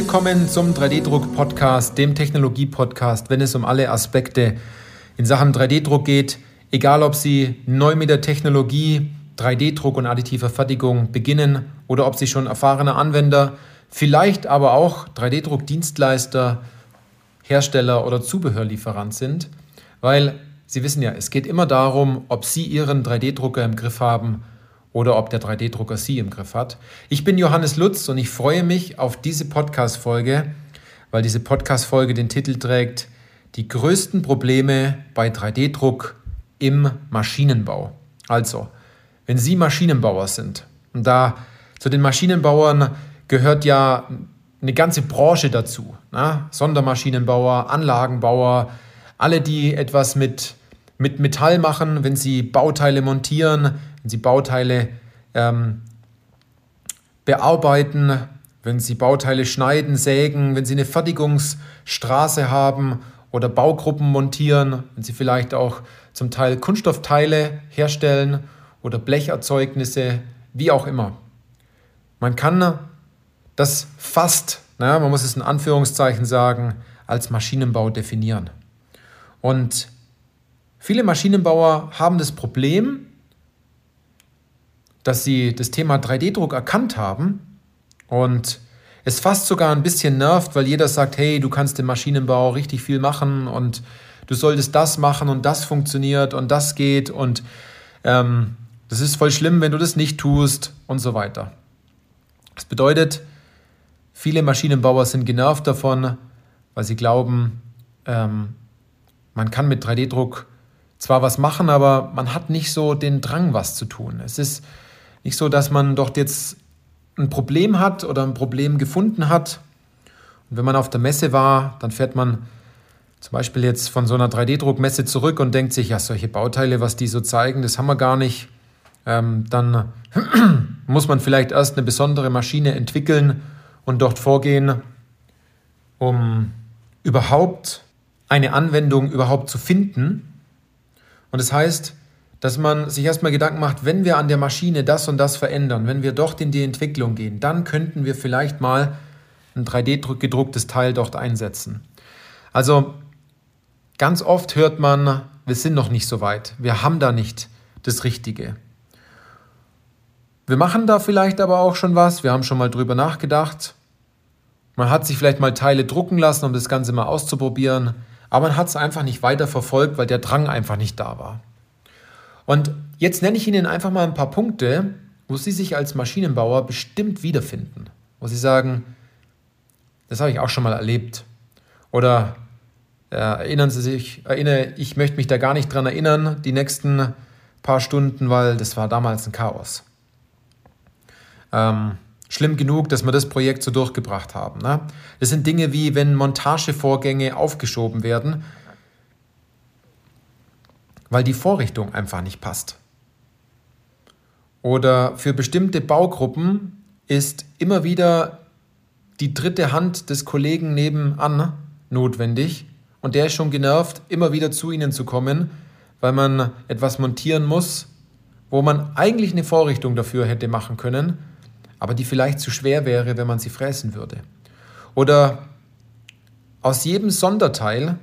Willkommen zum 3D-Druck-Podcast, dem Technologie-Podcast, wenn es um alle Aspekte in Sachen 3D-Druck geht. Egal, ob Sie neu mit der Technologie 3D-Druck und additiver Fertigung beginnen oder ob Sie schon erfahrene Anwender, vielleicht aber auch 3D-Druck-Dienstleister, Hersteller oder Zubehörlieferant sind, weil Sie wissen ja, es geht immer darum, ob Sie Ihren 3D-Drucker im Griff haben oder ob der 3D-Drucker Sie im Griff hat. Ich bin Johannes Lutz und ich freue mich auf diese Podcast-Folge, weil diese Podcast-Folge den Titel trägt Die größten Probleme bei 3D-Druck im Maschinenbau. Also, wenn Sie Maschinenbauer sind, und da zu den Maschinenbauern gehört ja eine ganze Branche dazu. Ne? Sondermaschinenbauer, Anlagenbauer, alle, die etwas mit, mit Metall machen, wenn sie Bauteile montieren, wenn Sie Bauteile ähm, bearbeiten, wenn Sie Bauteile schneiden, sägen, wenn Sie eine Fertigungsstraße haben oder Baugruppen montieren, wenn Sie vielleicht auch zum Teil Kunststoffteile herstellen oder Blecherzeugnisse, wie auch immer. Man kann das fast, na, man muss es in Anführungszeichen sagen, als Maschinenbau definieren. Und viele Maschinenbauer haben das Problem, dass sie das Thema 3D-Druck erkannt haben und es fast sogar ein bisschen nervt, weil jeder sagt, hey, du kannst im Maschinenbau richtig viel machen und du solltest das machen und das funktioniert und das geht und ähm, das ist voll schlimm, wenn du das nicht tust und so weiter. Das bedeutet, viele Maschinenbauer sind genervt davon, weil sie glauben, ähm, man kann mit 3D-Druck zwar was machen, aber man hat nicht so den Drang, was zu tun. Es ist nicht so, dass man dort jetzt ein Problem hat oder ein Problem gefunden hat. Und wenn man auf der Messe war, dann fährt man zum Beispiel jetzt von so einer 3D-Druckmesse zurück und denkt sich, ja, solche Bauteile, was die so zeigen, das haben wir gar nicht. Ähm, dann muss man vielleicht erst eine besondere Maschine entwickeln und dort vorgehen, um überhaupt eine Anwendung überhaupt zu finden. Und das heißt, dass man sich erstmal Gedanken macht, wenn wir an der Maschine das und das verändern, wenn wir dort in die Entwicklung gehen, dann könnten wir vielleicht mal ein 3D-gedrucktes Teil dort einsetzen. Also ganz oft hört man, wir sind noch nicht so weit, wir haben da nicht das Richtige. Wir machen da vielleicht aber auch schon was, wir haben schon mal drüber nachgedacht. Man hat sich vielleicht mal Teile drucken lassen, um das Ganze mal auszuprobieren, aber man hat es einfach nicht weiter verfolgt, weil der Drang einfach nicht da war. Und jetzt nenne ich Ihnen einfach mal ein paar Punkte, wo Sie sich als Maschinenbauer bestimmt wiederfinden. Wo Sie sagen, das habe ich auch schon mal erlebt. Oder äh, erinnern Sie sich, erinnere, ich möchte mich da gar nicht dran erinnern, die nächsten paar Stunden, weil das war damals ein Chaos. Ähm, schlimm genug, dass wir das Projekt so durchgebracht haben. Ne? Das sind Dinge wie, wenn Montagevorgänge aufgeschoben werden, weil die Vorrichtung einfach nicht passt. Oder für bestimmte Baugruppen ist immer wieder die dritte Hand des Kollegen nebenan notwendig und der ist schon genervt, immer wieder zu ihnen zu kommen, weil man etwas montieren muss, wo man eigentlich eine Vorrichtung dafür hätte machen können, aber die vielleicht zu schwer wäre, wenn man sie fräsen würde. Oder aus jedem Sonderteil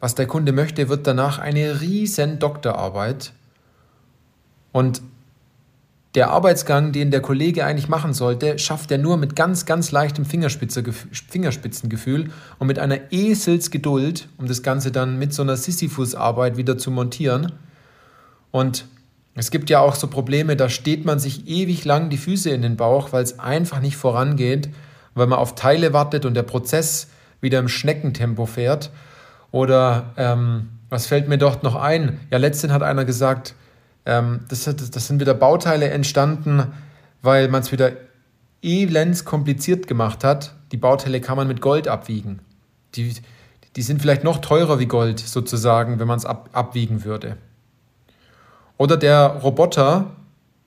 was der Kunde möchte, wird danach eine riesen Doktorarbeit. Und der Arbeitsgang, den der Kollege eigentlich machen sollte, schafft er nur mit ganz, ganz leichtem Fingerspitzengefühl und mit einer Eselsgeduld, um das Ganze dann mit so einer Sisyphus-Arbeit wieder zu montieren. Und es gibt ja auch so Probleme, da steht man sich ewig lang die Füße in den Bauch, weil es einfach nicht vorangeht, weil man auf Teile wartet und der Prozess wieder im Schneckentempo fährt. Oder ähm, was fällt mir dort noch ein? Ja, letztens hat einer gesagt, ähm, das, das sind wieder Bauteile entstanden, weil man es wieder elends kompliziert gemacht hat. Die Bauteile kann man mit Gold abwiegen. Die, die sind vielleicht noch teurer wie Gold sozusagen, wenn man es ab, abwiegen würde. Oder der Roboter,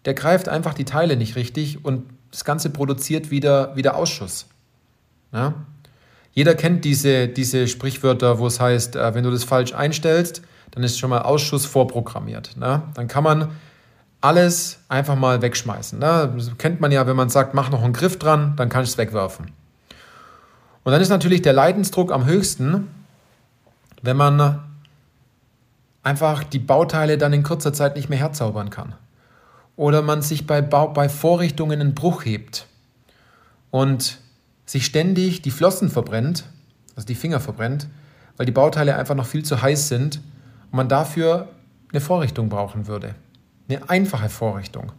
der greift einfach die Teile nicht richtig und das Ganze produziert wieder, wieder Ausschuss. Ja? Jeder kennt diese, diese Sprichwörter, wo es heißt, äh, wenn du das falsch einstellst, dann ist schon mal Ausschuss vorprogrammiert. Ne? Dann kann man alles einfach mal wegschmeißen. Ne? Das kennt man ja, wenn man sagt, mach noch einen Griff dran, dann kann ich es wegwerfen. Und dann ist natürlich der Leidensdruck am höchsten, wenn man einfach die Bauteile dann in kurzer Zeit nicht mehr herzaubern kann. Oder man sich bei, Bau, bei Vorrichtungen einen Bruch hebt und sich ständig die Flossen verbrennt, also die Finger verbrennt, weil die Bauteile einfach noch viel zu heiß sind und man dafür eine Vorrichtung brauchen würde. Eine einfache Vorrichtung.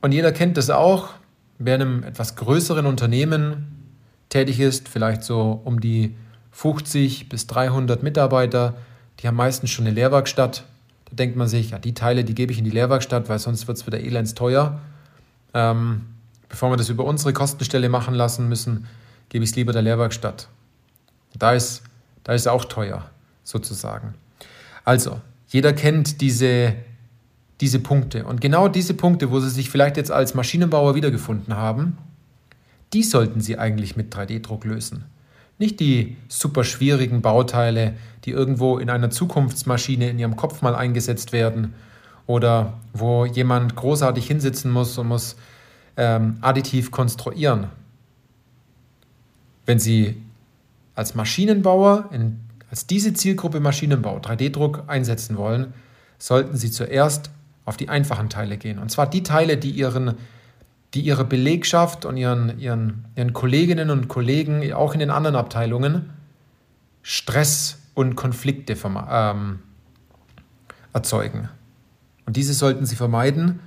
Und jeder kennt das auch, wer in einem etwas größeren Unternehmen tätig ist, vielleicht so um die 50 bis 300 Mitarbeiter, die haben meistens schon eine Lehrwerkstatt. Da denkt man sich, ja, die Teile, die gebe ich in die Lehrwerkstatt, weil sonst wird es wieder elends teuer. Ähm, bevor wir das über unsere Kostenstelle machen lassen müssen, gebe ich es lieber der Lehrwerkstatt. Da ist, da ist auch teuer, sozusagen. Also, jeder kennt diese, diese Punkte. Und genau diese Punkte, wo Sie sich vielleicht jetzt als Maschinenbauer wiedergefunden haben, die sollten Sie eigentlich mit 3D-Druck lösen. Nicht die super schwierigen Bauteile, die irgendwo in einer Zukunftsmaschine in Ihrem Kopf mal eingesetzt werden oder wo jemand großartig hinsitzen muss und muss ähm, additiv konstruieren. Wenn Sie als Maschinenbauer, in, als diese Zielgruppe Maschinenbau 3D-Druck einsetzen wollen, sollten Sie zuerst auf die einfachen Teile gehen. Und zwar die Teile, die Ihren die ihre Belegschaft und ihren, ihren, ihren Kolleginnen und Kollegen, auch in den anderen Abteilungen, Stress und Konflikte ähm, erzeugen. Und diese sollten sie vermeiden.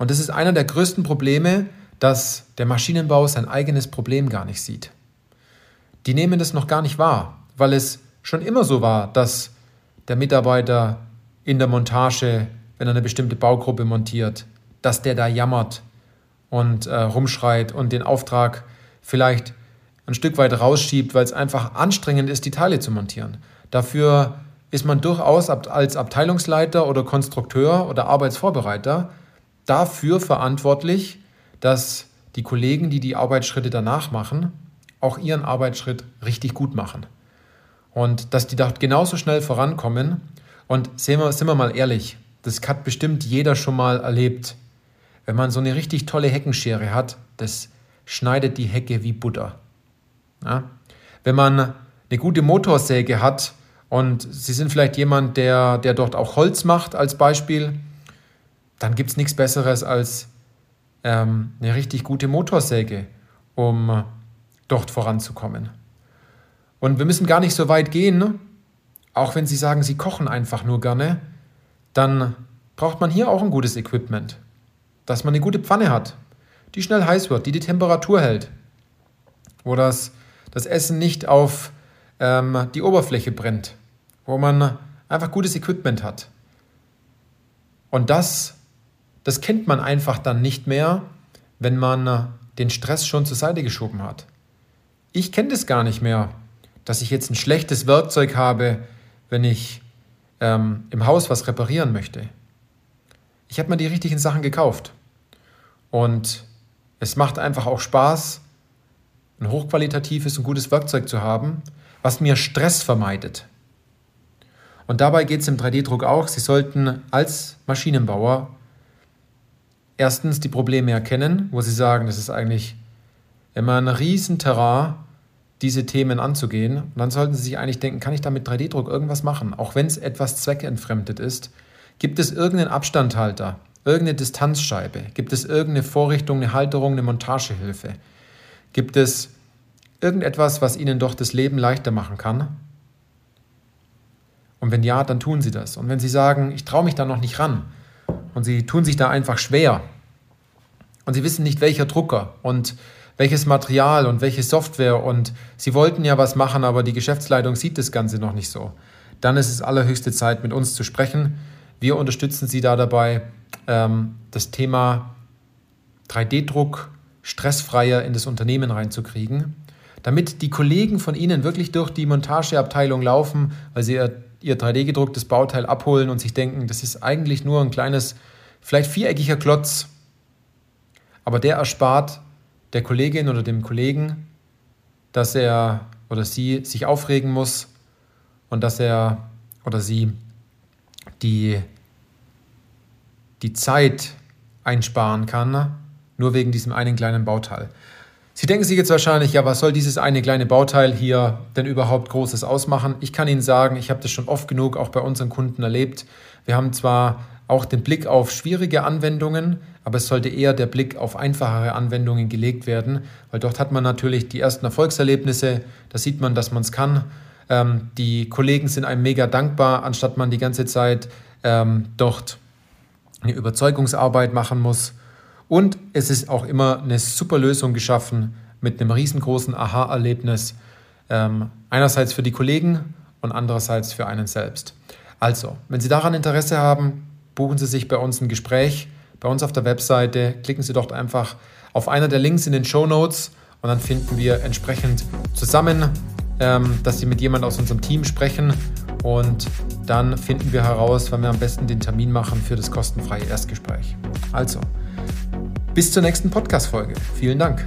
Und das ist einer der größten Probleme, dass der Maschinenbau sein eigenes Problem gar nicht sieht. Die nehmen das noch gar nicht wahr, weil es schon immer so war, dass der Mitarbeiter in der Montage, wenn er eine bestimmte Baugruppe montiert, dass der da jammert, und äh, rumschreit und den Auftrag vielleicht ein Stück weit rausschiebt, weil es einfach anstrengend ist, die Teile zu montieren. Dafür ist man durchaus als Abteilungsleiter oder Konstrukteur oder Arbeitsvorbereiter dafür verantwortlich, dass die Kollegen, die die Arbeitsschritte danach machen, auch ihren Arbeitsschritt richtig gut machen. Und dass die dort genauso schnell vorankommen. Und sehen wir, sind wir mal ehrlich, das hat bestimmt jeder schon mal erlebt. Wenn man so eine richtig tolle Heckenschere hat, das schneidet die Hecke wie Butter. Ja? Wenn man eine gute Motorsäge hat und Sie sind vielleicht jemand, der, der dort auch Holz macht als Beispiel, dann gibt es nichts Besseres als ähm, eine richtig gute Motorsäge, um dort voranzukommen. Und wir müssen gar nicht so weit gehen, auch wenn Sie sagen, Sie kochen einfach nur gerne, dann braucht man hier auch ein gutes Equipment dass man eine gute Pfanne hat, die schnell heiß wird, die die Temperatur hält, wo das, das Essen nicht auf ähm, die Oberfläche brennt, wo man einfach gutes Equipment hat. Und das, das kennt man einfach dann nicht mehr, wenn man den Stress schon zur Seite geschoben hat. Ich kenne das gar nicht mehr, dass ich jetzt ein schlechtes Werkzeug habe, wenn ich ähm, im Haus was reparieren möchte. Ich habe mir die richtigen Sachen gekauft. Und es macht einfach auch Spaß, ein hochqualitatives und gutes Werkzeug zu haben, was mir Stress vermeidet. Und dabei geht es im 3D-Druck auch. Sie sollten als Maschinenbauer erstens die Probleme erkennen, wo Sie sagen, das ist eigentlich immer ein Riesenterrain, diese Themen anzugehen. Und dann sollten Sie sich eigentlich denken, kann ich da mit 3D-Druck irgendwas machen? Auch wenn es etwas zweckentfremdet ist. Gibt es irgendeinen Abstandhalter? Irgendeine Distanzscheibe? Gibt es irgendeine Vorrichtung, eine Halterung, eine Montagehilfe? Gibt es irgendetwas, was Ihnen doch das Leben leichter machen kann? Und wenn ja, dann tun Sie das. Und wenn Sie sagen, ich traue mich da noch nicht ran und Sie tun sich da einfach schwer. Und Sie wissen nicht, welcher Drucker und welches Material und welche Software. Und Sie wollten ja was machen, aber die Geschäftsleitung sieht das Ganze noch nicht so, dann ist es allerhöchste Zeit, mit uns zu sprechen. Wir unterstützen Sie da dabei, ähm, das Thema 3D-Druck stressfreier in das Unternehmen reinzukriegen, damit die Kollegen von Ihnen wirklich durch die Montageabteilung laufen, weil sie ihr, ihr 3D-gedrucktes Bauteil abholen und sich denken, das ist eigentlich nur ein kleines, vielleicht viereckiger Klotz, aber der erspart der Kollegin oder dem Kollegen, dass er oder sie sich aufregen muss und dass er oder sie die die Zeit einsparen kann, nur wegen diesem einen kleinen Bauteil. Sie denken sich jetzt wahrscheinlich, ja, was soll dieses eine kleine Bauteil hier denn überhaupt Großes ausmachen? Ich kann Ihnen sagen, ich habe das schon oft genug auch bei unseren Kunden erlebt. Wir haben zwar auch den Blick auf schwierige Anwendungen, aber es sollte eher der Blick auf einfachere Anwendungen gelegt werden, weil dort hat man natürlich die ersten Erfolgserlebnisse, da sieht man, dass man es kann. Ähm, die Kollegen sind einem mega dankbar, anstatt man die ganze Zeit ähm, dort eine Überzeugungsarbeit machen muss. Und es ist auch immer eine super Lösung geschaffen mit einem riesengroßen Aha-Erlebnis. Ähm, einerseits für die Kollegen und andererseits für einen selbst. Also, wenn Sie daran Interesse haben, buchen Sie sich bei uns ein Gespräch. Bei uns auf der Webseite klicken Sie dort einfach auf einer der Links in den Show Notes und dann finden wir entsprechend zusammen, ähm, dass Sie mit jemand aus unserem Team sprechen und dann finden wir heraus, wann wir am besten den Termin machen für das kostenfreie Erstgespräch. Also, bis zur nächsten Podcast-Folge. Vielen Dank.